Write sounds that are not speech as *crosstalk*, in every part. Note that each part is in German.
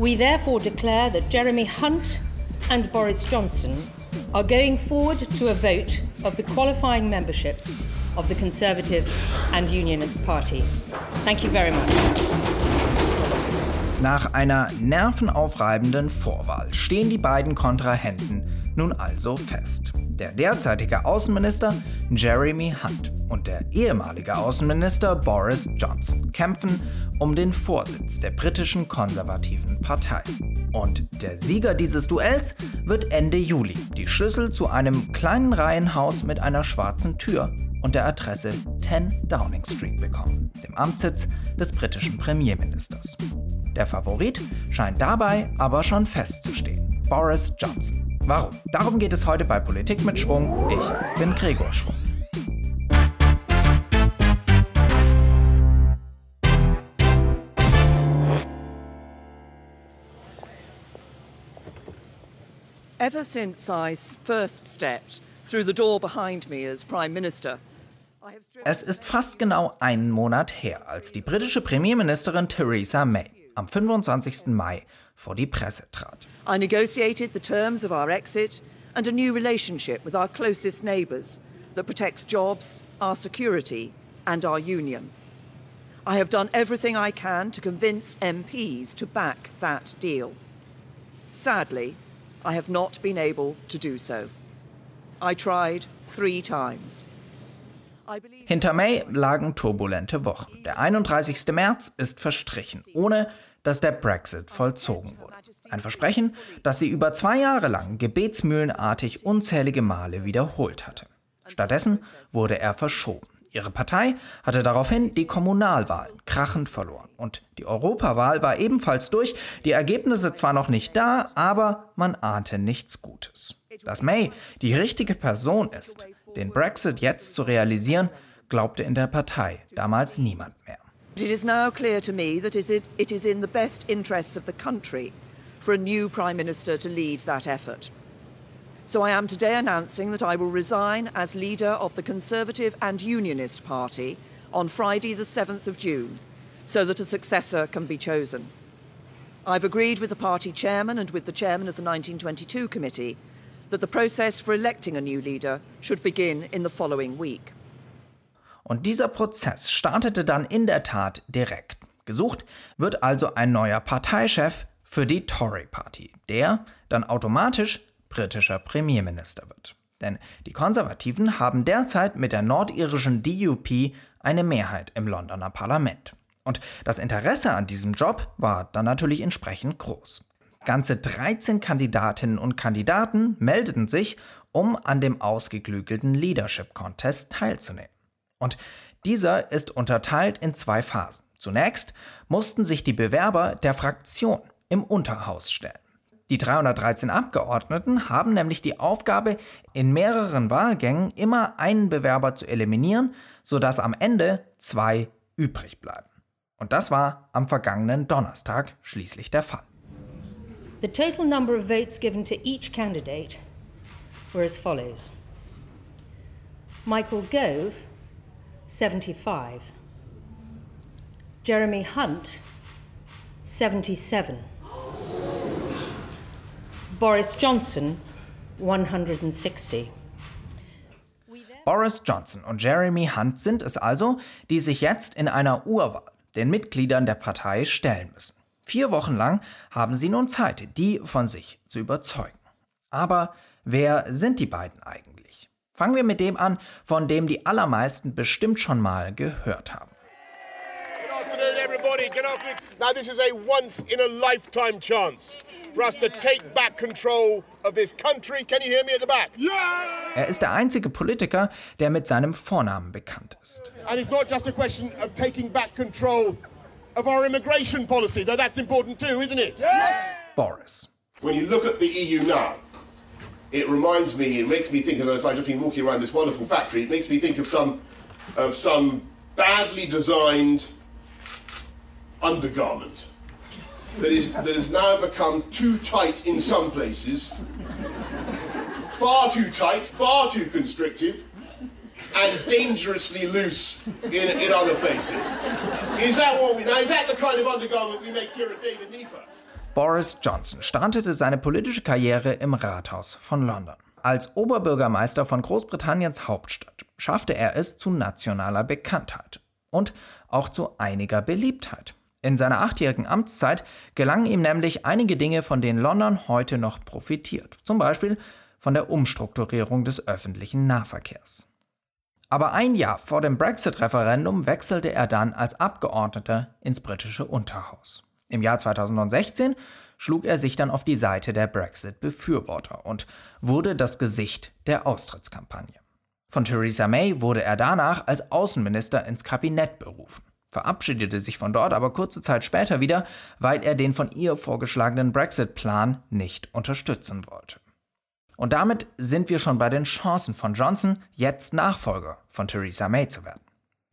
We therefore declare that Jeremy Hunt and Boris Johnson are going forward to a vote of the qualifying membership of the Conservative and Unionist Party. Thank you very much. Nach einer nervenaufreibenden Vorwahl stehen die beiden Kontrahenten nun also fest. Der derzeitige Außenminister Jeremy Hunt und der ehemalige Außenminister Boris Johnson kämpfen um den Vorsitz der britischen konservativen Partei. Und der Sieger dieses Duells wird Ende Juli die Schlüssel zu einem kleinen Reihenhaus mit einer schwarzen Tür und der Adresse 10 Downing Street bekommen, dem Amtssitz des britischen Premierministers. Der Favorit scheint dabei aber schon festzustehen: Boris Johnson. Warum? Darum geht es heute bei Politik mit Schwung. Ich bin Gregor Schwung. Ever since I first stepped through the door behind me as Prime Minister, es ist fast genau einen Monat her, als die britische Premierministerin Theresa May am 25. Mai vor die Presse trat. I negotiated the terms of our exit and a new relationship with our closest neighbours that protects jobs, our security and our union. I have done everything I can to convince MPs to back that deal. Sadly, I have not been able to do so. I tried three times. Hinter May lagen turbulente Wochen. Der 31. März ist verstrichen, ohne dass der Brexit vollzogen wurde. Ein Versprechen, das sie über zwei Jahre lang gebetsmühlenartig unzählige Male wiederholt hatte. Stattdessen wurde er verschoben. Ihre Partei hatte daraufhin die Kommunalwahlen krachend verloren. Und die Europawahl war ebenfalls durch, die Ergebnisse zwar noch nicht da, aber man ahnte nichts Gutes. Dass May die richtige Person ist, den Brexit jetzt zu realisieren, glaubte in der Partei damals niemand mehr. It is now clear to me that it is in the best interests of the country for a new Prime Minister to lead that effort. So I am today announcing that I will resign as leader of the Conservative and Unionist Party on Friday, the 7th of June, so that a successor can be chosen. I've agreed with the party chairman and with the chairman of the 1922 committee that the process for electing a new leader should begin in the following week. Und dieser Prozess startete dann in der Tat direkt. Gesucht wird also ein neuer Parteichef für die Tory Party, der dann automatisch britischer Premierminister wird. Denn die Konservativen haben derzeit mit der nordirischen DUP eine Mehrheit im Londoner Parlament. Und das Interesse an diesem Job war dann natürlich entsprechend groß. Ganze 13 Kandidatinnen und Kandidaten meldeten sich, um an dem ausgeklügelten Leadership Contest teilzunehmen. Und dieser ist unterteilt in zwei Phasen. Zunächst mussten sich die Bewerber der Fraktion im Unterhaus stellen. Die 313 Abgeordneten haben nämlich die Aufgabe, in mehreren Wahlgängen immer einen Bewerber zu eliminieren, sodass am Ende zwei übrig bleiben. Und das war am vergangenen Donnerstag schließlich der Fall. The total number of votes given to each candidate were as follows. Michael Gove 75. Jeremy Hunt, 77. Boris Johnson, 160. Boris Johnson und Jeremy Hunt sind es also, die sich jetzt in einer Urwahl den Mitgliedern der Partei stellen müssen. Vier Wochen lang haben sie nun Zeit, die von sich zu überzeugen. Aber wer sind die beiden eigentlich? Fangen wir mit dem an, von dem die allermeisten bestimmt schon mal gehört haben. Good afternoon, everybody. Good afternoon. Now, this is a once in a lifetime chance for us to take back control of this country. Can you hear me at the back? Yeah! Er ist der einzige Politiker, der mit seinem Vornamen bekannt ist. And it's not just a question of taking back control of our immigration policy, though that's important too, isn't it? Yeah! Boris. When you look at the EU now, it reminds me, it makes me think, as I've just been walking around this wonderful factory, it makes me think of some, of some badly designed undergarment that is that has now become too tight in some places, far too tight, far too constrictive, and dangerously loose in, in other places. Is that what we now? Is that the kind of undergarment we make here at David Nieper? Boris Johnson startete seine politische Karriere im Rathaus von London. Als Oberbürgermeister von Großbritanniens Hauptstadt schaffte er es zu nationaler Bekanntheit und auch zu einiger Beliebtheit. In seiner achtjährigen Amtszeit gelangen ihm nämlich einige Dinge, von denen London heute noch profitiert. Zum Beispiel von der Umstrukturierung des öffentlichen Nahverkehrs. Aber ein Jahr vor dem Brexit-Referendum wechselte er dann als Abgeordneter ins britische Unterhaus. Im Jahr 2016 schlug er sich dann auf die Seite der Brexit-Befürworter und wurde das Gesicht der Austrittskampagne. Von Theresa May wurde er danach als Außenminister ins Kabinett berufen, verabschiedete sich von dort aber kurze Zeit später wieder, weil er den von ihr vorgeschlagenen Brexit-Plan nicht unterstützen wollte. Und damit sind wir schon bei den Chancen von Johnson, jetzt Nachfolger von Theresa May zu werden.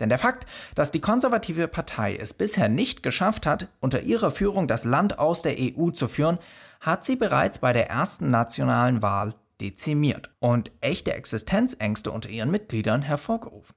Denn der Fakt, dass die konservative Partei es bisher nicht geschafft hat, unter ihrer Führung das Land aus der EU zu führen, hat sie bereits bei der ersten nationalen Wahl dezimiert und echte Existenzängste unter ihren Mitgliedern hervorgerufen.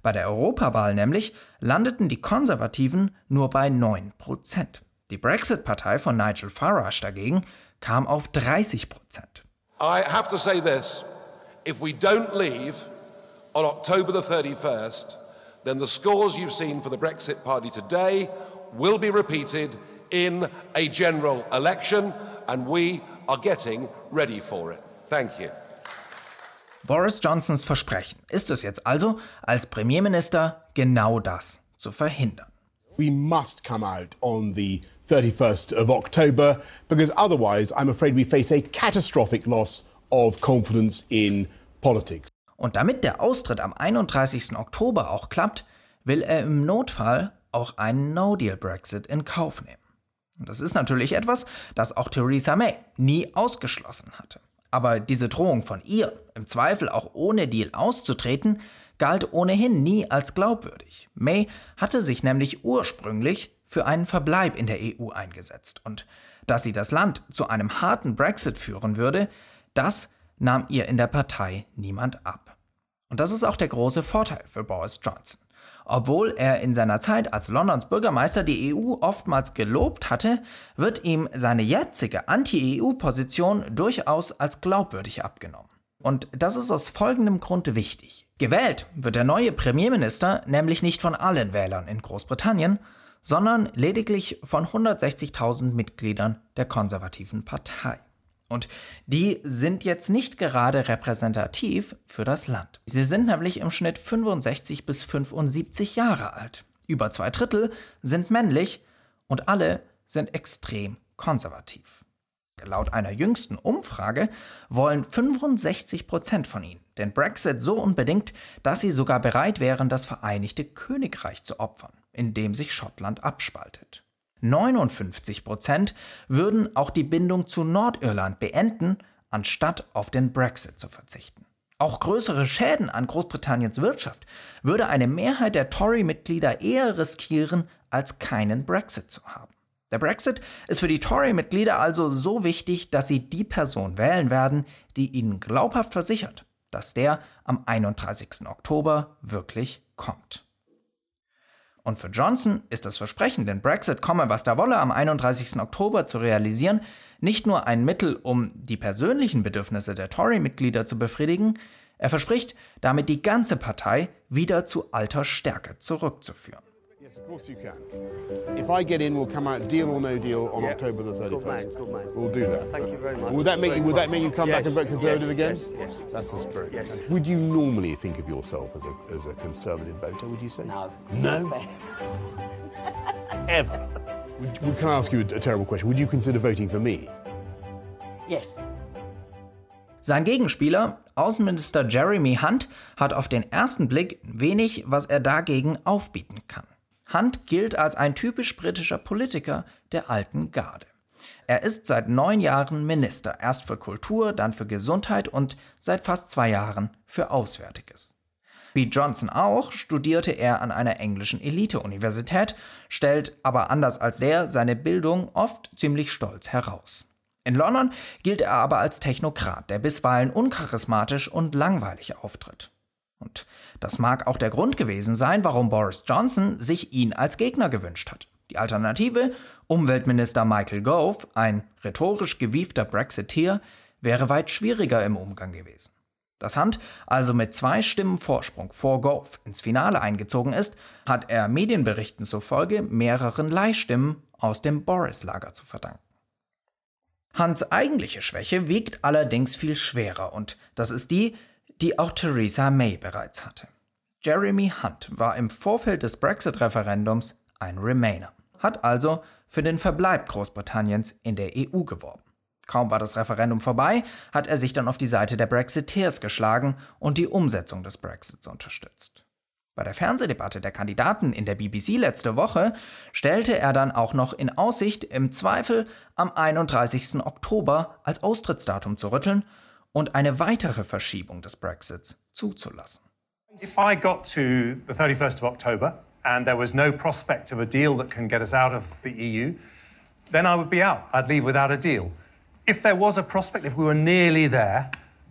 Bei der Europawahl nämlich landeten die Konservativen nur bei 9%. Die Brexit-Partei von Nigel Farage dagegen kam auf 30%. I have to say this if we don't leave on October the 31st, then the scores you've seen for the Brexit Party today will be repeated in a general election, and we are getting ready for it. Thank you. Boris Johnsons Versprechen ist es jetzt also, als Premierminister genau das zu verhindern. We must come out on the 31st of October, because otherwise, I'm afraid we face a catastrophic loss of confidence in politics. Und damit der Austritt am 31. Oktober auch klappt, will er im Notfall auch einen No-Deal-Brexit in Kauf nehmen. Und das ist natürlich etwas, das auch Theresa May nie ausgeschlossen hatte. Aber diese Drohung von ihr, im Zweifel auch ohne Deal auszutreten, galt ohnehin nie als glaubwürdig. May hatte sich nämlich ursprünglich für einen Verbleib in der EU eingesetzt und dass sie das Land zu einem harten Brexit führen würde, das nahm ihr in der Partei niemand ab. Und das ist auch der große Vorteil für Boris Johnson. Obwohl er in seiner Zeit als Londons Bürgermeister die EU oftmals gelobt hatte, wird ihm seine jetzige Anti-EU-Position durchaus als glaubwürdig abgenommen. Und das ist aus folgendem Grund wichtig. Gewählt wird der neue Premierminister nämlich nicht von allen Wählern in Großbritannien, sondern lediglich von 160.000 Mitgliedern der konservativen Partei. Und die sind jetzt nicht gerade repräsentativ für das Land. Sie sind nämlich im Schnitt 65 bis 75 Jahre alt. Über zwei Drittel sind männlich und alle sind extrem konservativ. Laut einer jüngsten Umfrage wollen 65 Prozent von ihnen den Brexit so unbedingt, dass sie sogar bereit wären, das Vereinigte Königreich zu opfern, indem sich Schottland abspaltet. 59 Prozent würden auch die Bindung zu Nordirland beenden, anstatt auf den Brexit zu verzichten. Auch größere Schäden an Großbritanniens Wirtschaft würde eine Mehrheit der Tory-Mitglieder eher riskieren, als keinen Brexit zu haben. Der Brexit ist für die Tory-Mitglieder also so wichtig, dass sie die Person wählen werden, die ihnen glaubhaft versichert, dass der am 31. Oktober wirklich kommt. Und für Johnson ist das Versprechen, den Brexit komme, was da wolle, am 31. Oktober zu realisieren, nicht nur ein Mittel, um die persönlichen Bedürfnisse der Tory-Mitglieder zu befriedigen, er verspricht, damit die ganze Partei wieder zu alter Stärke zurückzuführen. Yes, of course you can. If I get in, we'll come out deal or no deal on Yeah. October the 31st. Good man, good man. We'll do that. Thank you very much. Would that make you, would that make you come back and vote Conservative yes, again? yes, yes. That's the spirit. Yes. Would you normally think of yourself as a, as a Conservative voter, would you say? No. No? *laughs* Ever? Would, would, can I ask you a, a terrible question? Would you consider voting for me? Yes. Sein Gegenspieler, Außenminister Jeremy Hunt, hat auf den ersten Blick wenig, was er dagegen aufbieten kann. Hunt gilt als ein typisch britischer Politiker der alten Garde. Er ist seit neun Jahren Minister, erst für Kultur, dann für Gesundheit und seit fast zwei Jahren für Auswärtiges. Wie Johnson auch studierte er an einer englischen Elite-Universität, stellt aber anders als der seine Bildung oft ziemlich stolz heraus. In London gilt er aber als Technokrat, der bisweilen uncharismatisch und langweilig auftritt. Und das mag auch der Grund gewesen sein, warum Boris Johnson sich ihn als Gegner gewünscht hat. Die Alternative, Umweltminister Michael Gove, ein rhetorisch gewiefter Brexiteer, wäre weit schwieriger im Umgang gewesen. Dass Hunt also mit zwei Stimmen Vorsprung vor Gove ins Finale eingezogen ist, hat er Medienberichten zufolge mehreren Leihstimmen aus dem Boris-Lager zu verdanken. Hunts eigentliche Schwäche wiegt allerdings viel schwerer und das ist die, die auch Theresa May bereits hatte. Jeremy Hunt war im Vorfeld des Brexit-Referendums ein Remainer, hat also für den Verbleib Großbritanniens in der EU geworben. Kaum war das Referendum vorbei, hat er sich dann auf die Seite der Brexiteers geschlagen und die Umsetzung des Brexits unterstützt. Bei der Fernsehdebatte der Kandidaten in der BBC letzte Woche stellte er dann auch noch in Aussicht, im Zweifel am 31. Oktober als Austrittsdatum zu rütteln und eine weitere Verschiebung des Brexits zuzulassen. If I got to the 31st of October and there was no prospect of a deal that can get us out of the EU, then I would be out. I'd leave without a deal. If there was a prospect, if we were nearly there,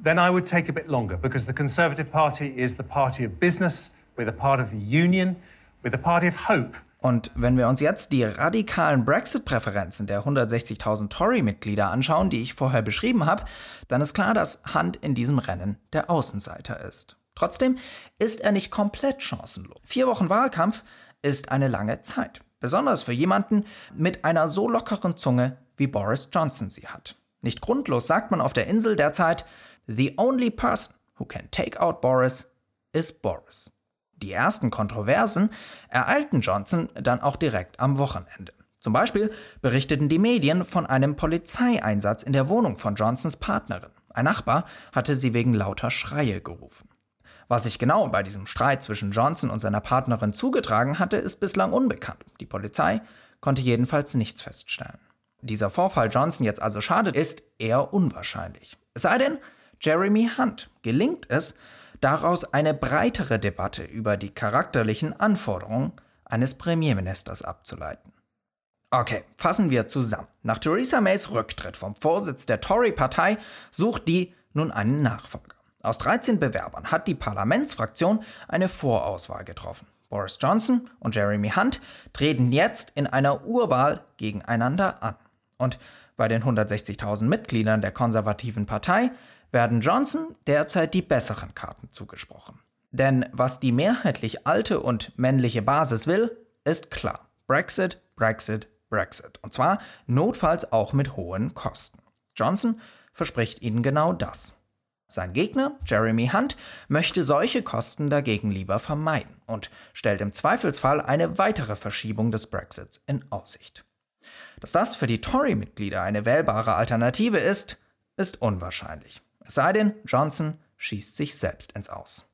then I would take a bit longer because the Conservative Party is the party of business, we're the part of the union, we're the party of hope. Und wenn wir uns jetzt die radikalen Brexit-Präferenzen der 160.000 Tory-Mitglieder anschauen, die ich vorher beschrieben habe, dann ist klar, dass Hunt in diesem Rennen der Außenseiter ist. Trotzdem ist er nicht komplett chancenlos. Vier Wochen Wahlkampf ist eine lange Zeit. Besonders für jemanden mit einer so lockeren Zunge, wie Boris Johnson sie hat. Nicht grundlos sagt man auf der Insel derzeit, The only person who can take out Boris is Boris. Die ersten Kontroversen ereilten Johnson dann auch direkt am Wochenende. Zum Beispiel berichteten die Medien von einem Polizeieinsatz in der Wohnung von Johnsons Partnerin. Ein Nachbar hatte sie wegen lauter Schreie gerufen. Was sich genau bei diesem Streit zwischen Johnson und seiner Partnerin zugetragen hatte, ist bislang unbekannt. Die Polizei konnte jedenfalls nichts feststellen. Dieser Vorfall Johnson jetzt also schadet, ist eher unwahrscheinlich. Es sei denn, Jeremy Hunt gelingt es, daraus eine breitere Debatte über die charakterlichen Anforderungen eines Premierministers abzuleiten. Okay, fassen wir zusammen. Nach Theresa Mays Rücktritt vom Vorsitz der Tory-Partei sucht die nun einen Nachfolger. Aus 13 Bewerbern hat die Parlamentsfraktion eine Vorauswahl getroffen. Boris Johnson und Jeremy Hunt treten jetzt in einer Urwahl gegeneinander an. Und bei den 160.000 Mitgliedern der konservativen Partei werden Johnson derzeit die besseren Karten zugesprochen. Denn was die mehrheitlich alte und männliche Basis will, ist klar. Brexit, Brexit, Brexit. Und zwar notfalls auch mit hohen Kosten. Johnson verspricht ihnen genau das. Sein Gegner, Jeremy Hunt, möchte solche Kosten dagegen lieber vermeiden und stellt im Zweifelsfall eine weitere Verschiebung des Brexits in Aussicht. Dass das für die Tory-Mitglieder eine wählbare Alternative ist, ist unwahrscheinlich. Es sei denn, Johnson schießt sich selbst ins Aus.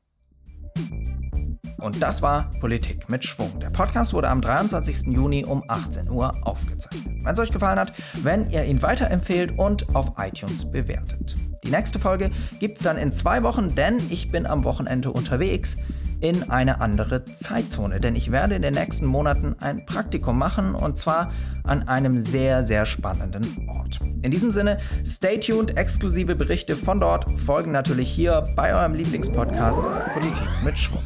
Und das war Politik mit Schwung. Der Podcast wurde am 23. Juni um 18 Uhr aufgezeichnet. Wenn es euch gefallen hat, wenn ihr ihn weiterempfehlt und auf iTunes bewertet. Die nächste Folge gibt es dann in zwei Wochen, denn ich bin am Wochenende unterwegs in eine andere Zeitzone. Denn ich werde in den nächsten Monaten ein Praktikum machen und zwar an einem sehr, sehr spannenden Ort. In diesem Sinne, stay tuned, exklusive Berichte von dort folgen natürlich hier bei eurem Lieblingspodcast Politik mit Schwung.